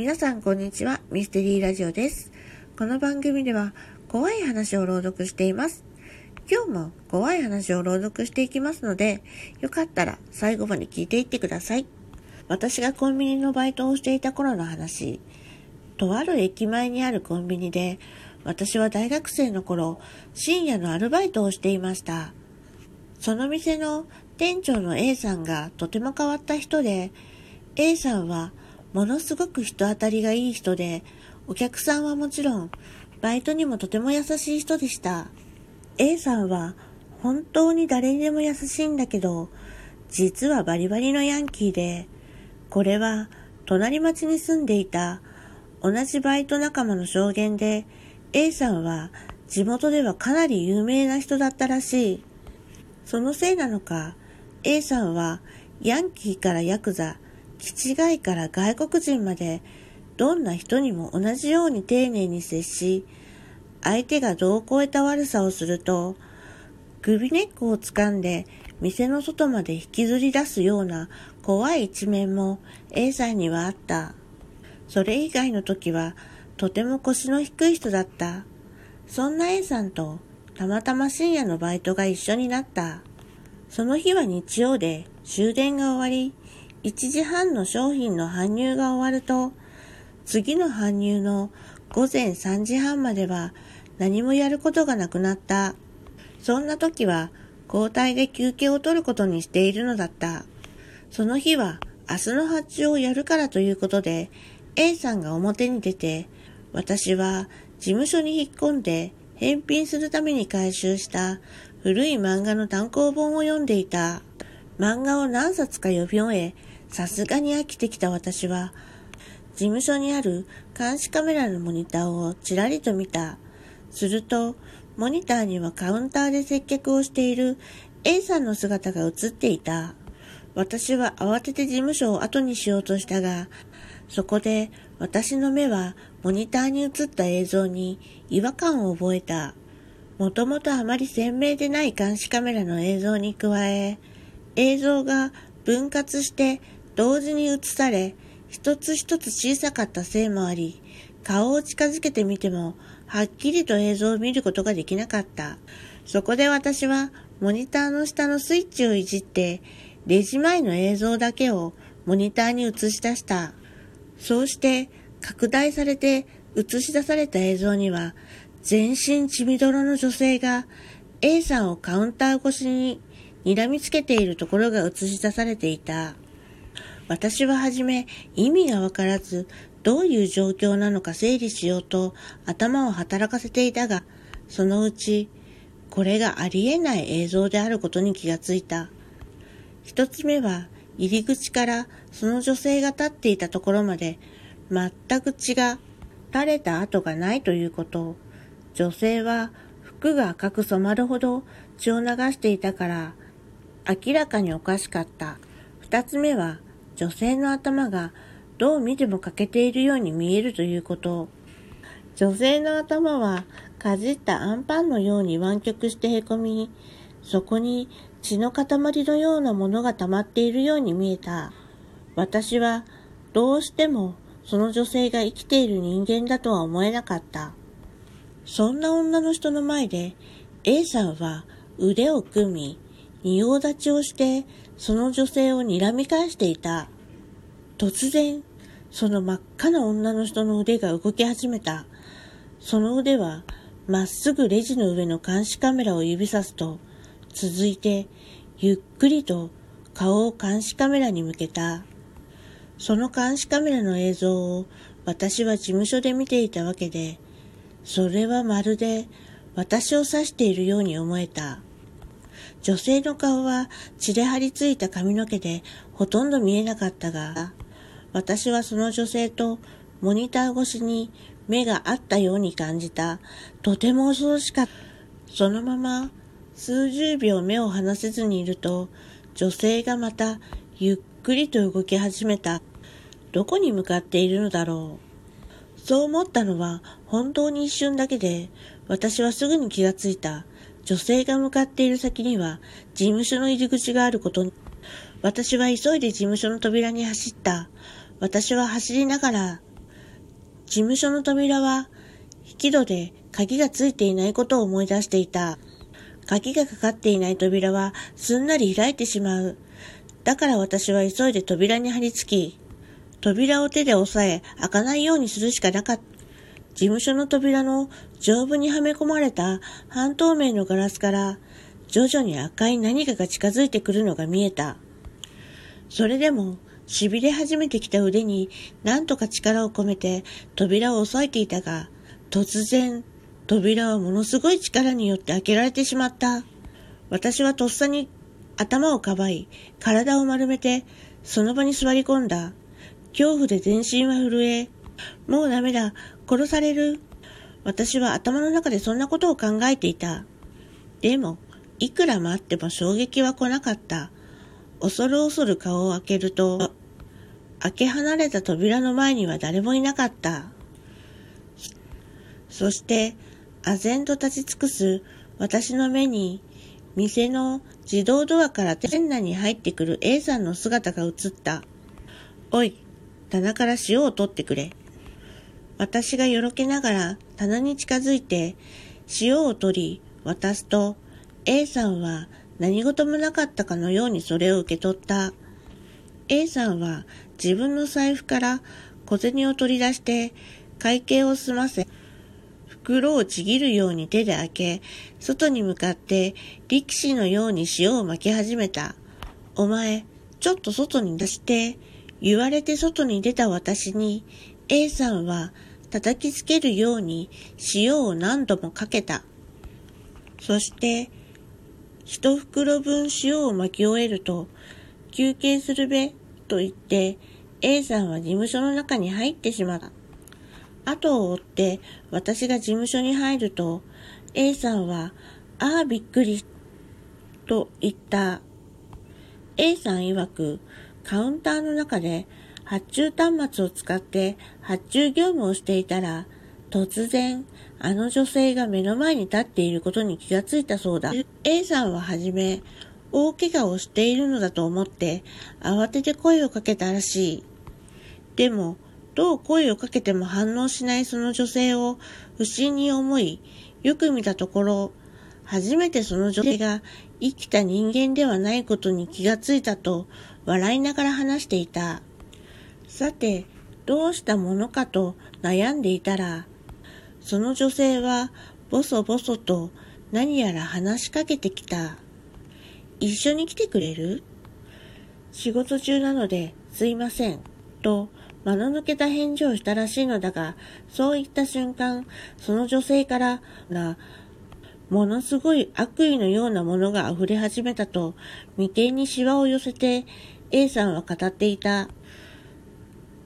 皆さんこんにちは。ミステリーラジオです。この番組では怖い話を朗読しています。今日も怖い話を朗読していきますので、よかったら最後まで聞いていってください。私がコンビニのバイトをしていた頃の話。とある駅前にあるコンビニで、私は大学生の頃、深夜のアルバイトをしていました。その店の店長の A さんがとても変わった人で、A さんはものすごく人当たりがいい人で、お客さんはもちろん、バイトにもとても優しい人でした。A さんは本当に誰にでも優しいんだけど、実はバリバリのヤンキーで、これは隣町に住んでいた同じバイト仲間の証言で、A さんは地元ではかなり有名な人だったらしい。そのせいなのか、A さんはヤンキーからヤクザ、気違いから外国人まで、どんな人にも同じように丁寧に接し、相手が度を超えた悪さをすると、首根っこを掴んで店の外まで引きずり出すような怖い一面も A さんにはあった。それ以外の時はとても腰の低い人だった。そんな A さんとたまたま深夜のバイトが一緒になった。その日は日曜で終電が終わり、1時半の商品の搬入が終わると、次の搬入の午前3時半までは何もやることがなくなった。そんな時は交代で休憩を取ることにしているのだった。その日は明日の発注をやるからということで A さんが表に出て私は事務所に引っ込んで返品するために回収した古い漫画の単行本を読んでいた。漫画を何冊か読み終え、さすがに飽きてきた私は、事務所にある監視カメラのモニターをちらりと見た。すると、モニターにはカウンターで接客をしている A さんの姿が映っていた。私は慌てて事務所を後にしようとしたが、そこで私の目はモニターに映った映像に違和感を覚えた。もともとあまり鮮明でない監視カメラの映像に加え、映像が分割して同時に映され、一つ一つ小さかったせいもあり、顔を近づけてみても、はっきりと映像を見ることができなかった。そこで私は、モニターの下のスイッチをいじって、レジ前の映像だけをモニターに映し出した。そうして、拡大されて映し出された映像には、全身血みどろの女性が A さんをカウンター越しに睨みつけているところが映し出されていた。私ははじめ意味がわからず、どういう状況なのか整理しようと頭を働かせていたが、そのうち、これがありえない映像であることに気がついた。一つ目は、入り口からその女性が立っていたところまで、全く血が垂れた跡がないということ。女性は服が赤く染まるほど血を流していたから、明らかにおかしかった。二つ目は、女性の頭がどう見ても欠けているように見えるということ。女性の頭はかじったアンパンのように湾曲してへこみ、そこに血の塊のようなものが溜まっているように見えた。私はどうしてもその女性が生きている人間だとは思えなかった。そんな女の人の前で A さんは腕を組み、仁王立ちをしてその女性を睨み返していた。突然、その真っ赤な女の人の腕が動き始めた。その腕はまっすぐレジの上の監視カメラを指さすと、続いてゆっくりと顔を監視カメラに向けた。その監視カメラの映像を私は事務所で見ていたわけで、それはまるで私を指しているように思えた。女性の顔は血で張り付いた髪の毛でほとんど見えなかったが、私はその女性とモニター越しに目が合ったように感じた。とても恐ろしかった。そのまま数十秒目を離せずにいると、女性がまたゆっくりと動き始めた。どこに向かっているのだろう。そう思ったのは本当に一瞬だけで、私はすぐに気がついた。女性が向かっている先には事務所の入り口があることに。私は急いで事務所の扉に走った。私は走りながら、事務所の扉は、引き戸で鍵がついていないことを思い出していた。鍵がかかっていない扉はすんなり開いてしまう。だから私は急いで扉に張り付き、扉を手で押さえ開かないようにするしかなかった。事務所の扉の丈夫にはめ込まれた半透明のガラスから徐々に赤い何かが近づいてくるのが見えた。それでも痺れ始めてきた腕に何とか力を込めて扉を押さえていたが、突然扉はものすごい力によって開けられてしまった。私はとっさに頭をかばい、体を丸めてその場に座り込んだ。恐怖で全身は震え、もうダメだ、殺される。私は頭の中でそんなことを考えていた。でも、いくら待っても衝撃は来なかった。恐る恐る顔を開けると、開け離れた扉の前には誰もいなかった。そして、唖然と立ち尽くす私の目に、店の自動ドアから店内に入ってくる A さんの姿が映った。おい、棚から塩を取ってくれ。私がよろけながら棚に近づいて塩を取り渡すと A さんは何事もなかったかのようにそれを受け取った。A さんは自分の財布から小銭を取り出して会計を済ませ、袋をちぎるように手で開け、外に向かって力士のように塩を巻き始めた。お前、ちょっと外に出して、言われて外に出た私に A さんは叩きつけるように塩を何度もかけた。そして、一袋分塩を巻き終えると、休憩するべ、と言って、A さんは事務所の中に入ってしまった。後を追って私が事務所に入ると、A さんは、ああびっくり、と言った。A さん曰く、カウンターの中で発注端末を使って発注業務をしていたら、突然、あの女性が目の前に立っていることに気がついたそうだ。A さんははじめ、大怪我をしているのだと思って、慌てて声をかけたらしい。でも、どう声をかけても反応しないその女性を不審に思い、よく見たところ、初めてその女性が生きた人間ではないことに気がついたと笑いながら話していた。さて、どうしたものかと悩んでいたら、その女性はボソボソと何やら話しかけてきた。一緒に来てくれる？仕事中なのですいません。と、間の抜けた返事をしたらしいのだが、そう言った瞬間、その女性からな、ものすごい悪意のようなものが溢れ始めたと、眉間にシワを寄せて、A さんは語っていた。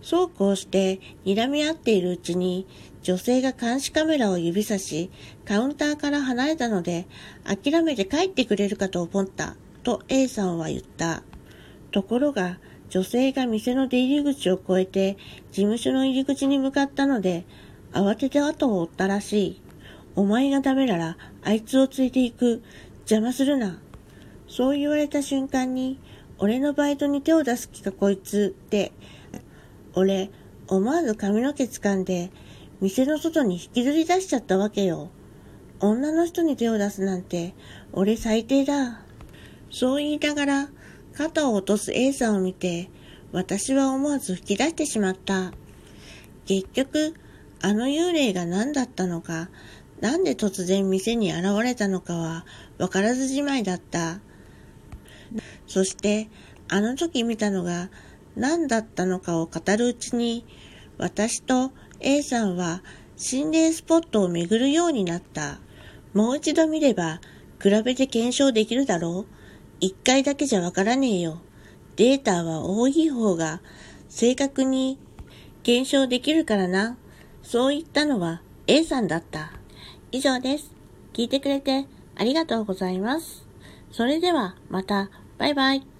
そうこうして睨み合っているうちに女性が監視カメラを指さしカウンターから離れたので諦めて帰ってくれるかと思ったと A さんは言った。ところが女性が店の出入り口を越えて事務所の入り口に向かったので慌てて後を追ったらしい。お前がダメならあいつをついていく。邪魔するな。そう言われた瞬間に俺のバイトに手を出す気かこいつって俺、思わず髪の毛掴んで、店の外に引きずり出しちゃったわけよ。女の人に手を出すなんて、俺最低だ。そう言いながら、肩を落とす A さんを見て、私は思わず吹き出してしまった。結局、あの幽霊が何だったのか、なんで突然店に現れたのかは分からずじまいだった。そして、あの時見たのが何だったのかを語るうちに、私と A さんは心霊スポットを巡るようになった。もう一度見れば、比べて検証できるだろう一回だけじゃわからねえよ。データは多い方が正確に検証できるからな。そう言ったのは A さんだった。以上です。聞いてくれてありがとうございます。それではまた、バイバイ。